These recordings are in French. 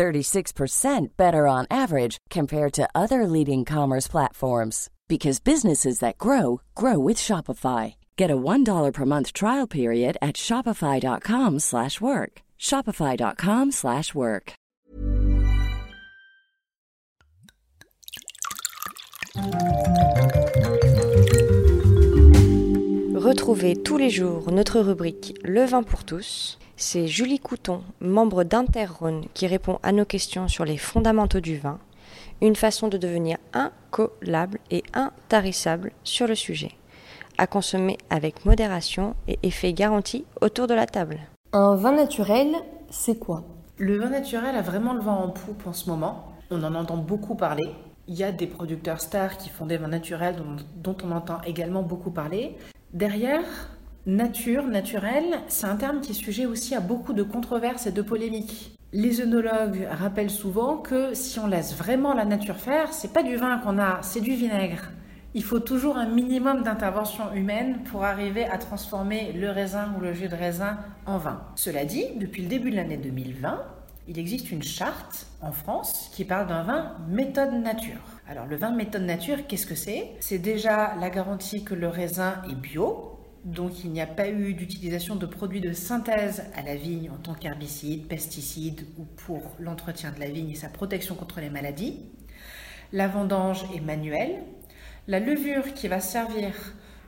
36% better on average compared to other leading commerce platforms because businesses that grow grow with Shopify. Get a $1 per month trial period at shopify.com/work. shopify.com/work. Retrouvez tous les jours notre rubrique Le vin pour tous. C'est Julie Couton, membre d'Interrhône, qui répond à nos questions sur les fondamentaux du vin une façon de devenir incollable et intarissable sur le sujet. À consommer avec modération et effet garanti autour de la table. Un vin naturel, c'est quoi? Le vin naturel a vraiment le vent en poupe en ce moment. On en entend beaucoup parler. Il y a des producteurs stars qui font des vins naturels dont, on entend également beaucoup parler. Derrière, nature, naturel, c'est un terme qui est sujet aussi à beaucoup de controverses et de polémiques. Les œnologues rappellent souvent que si on laisse vraiment la nature faire, c'est pas du vin qu'on a, c'est du vinaigre. Il faut toujours un minimum d'intervention humaine pour arriver à transformer le raisin ou le jus de raisin en vin. Cela dit, depuis le début de l'année 2020, il existe une charte en France qui parle d'un vin méthode nature. Alors le vin méthode nature, qu'est-ce que c'est? C'est déjà la garantie que le raisin est bio, donc il n'y a pas eu d'utilisation de produits de synthèse à la vigne en tant qu'herbicide, pesticide ou pour l'entretien de la vigne et sa protection contre les maladies. La vendange est manuelle. La levure qui va servir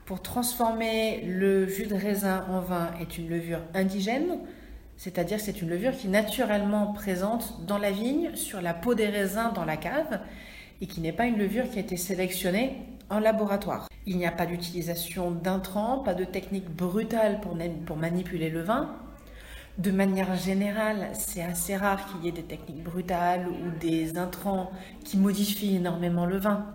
pour transformer le jus de raisin en vin est une levure indigène, c'est-à-dire c'est une levure qui est naturellement présente dans la vigne, sur la peau des raisins dans la cave, et qui n'est pas une levure qui a été sélectionnée en laboratoire. Il n'y a pas d'utilisation d'intrants, pas de technique brutale pour, manipuler le vin. De manière générale, c'est assez rare qu'il y ait des techniques brutales ou des intrants qui modifient énormément le vin.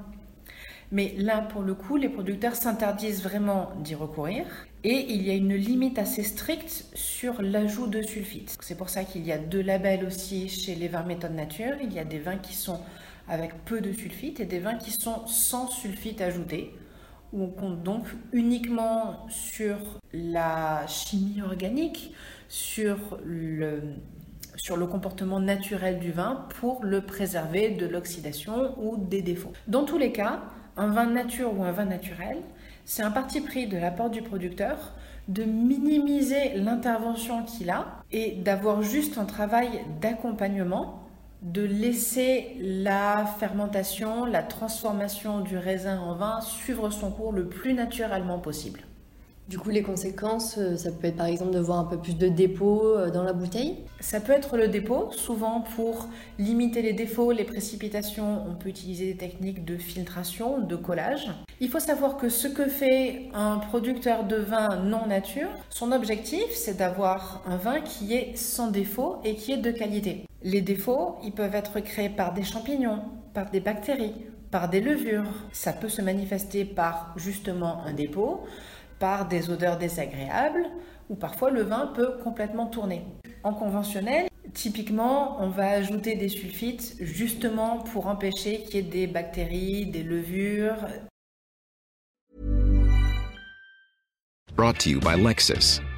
Mais là, pour le coup, les producteurs s'interdisent vraiment d'y recourir. Et il y a une limite assez stricte sur l'ajout de sulfite. C'est pour ça qu'il y a deux labels aussi chez les vins méthode nature. Il y a des vins qui sont avec peu de sulfite et des vins qui sont sans sulfite ajouté où on compte donc uniquement sur la chimie organique, sur le, sur le comportement naturel du vin pour le préserver de l'oxydation ou des défauts. Dans tous les cas, un vin nature ou un vin naturel, c'est un parti pris de la part du producteur de minimiser l'intervention qu'il a et d'avoir juste un travail d'accompagnement de laisser la fermentation, la transformation du raisin en vin suivre son cours le plus naturellement possible. Du coup, les conséquences, euh, ça peut être par exemple de voir un peu plus de dépôts euh, dans la bouteille Ça peut être le dépôt. Souvent, pour limiter les défauts, les précipitations, on peut utiliser des techniques de filtration, de collage. Il faut savoir que ce que fait un producteur de vin non nature, son objectif, c'est d'avoir un vin qui est sans défaut et qui est de qualité. Les défauts, ils peuvent être créés par des champignons, par des bactéries, par des levures. Ça peut se manifester par justement un dépôt par des odeurs désagréables ou parfois le vin peut complètement tourner. En conventionnel, typiquement, on va ajouter des sulfites justement pour empêcher qu'il y ait des bactéries, des levures.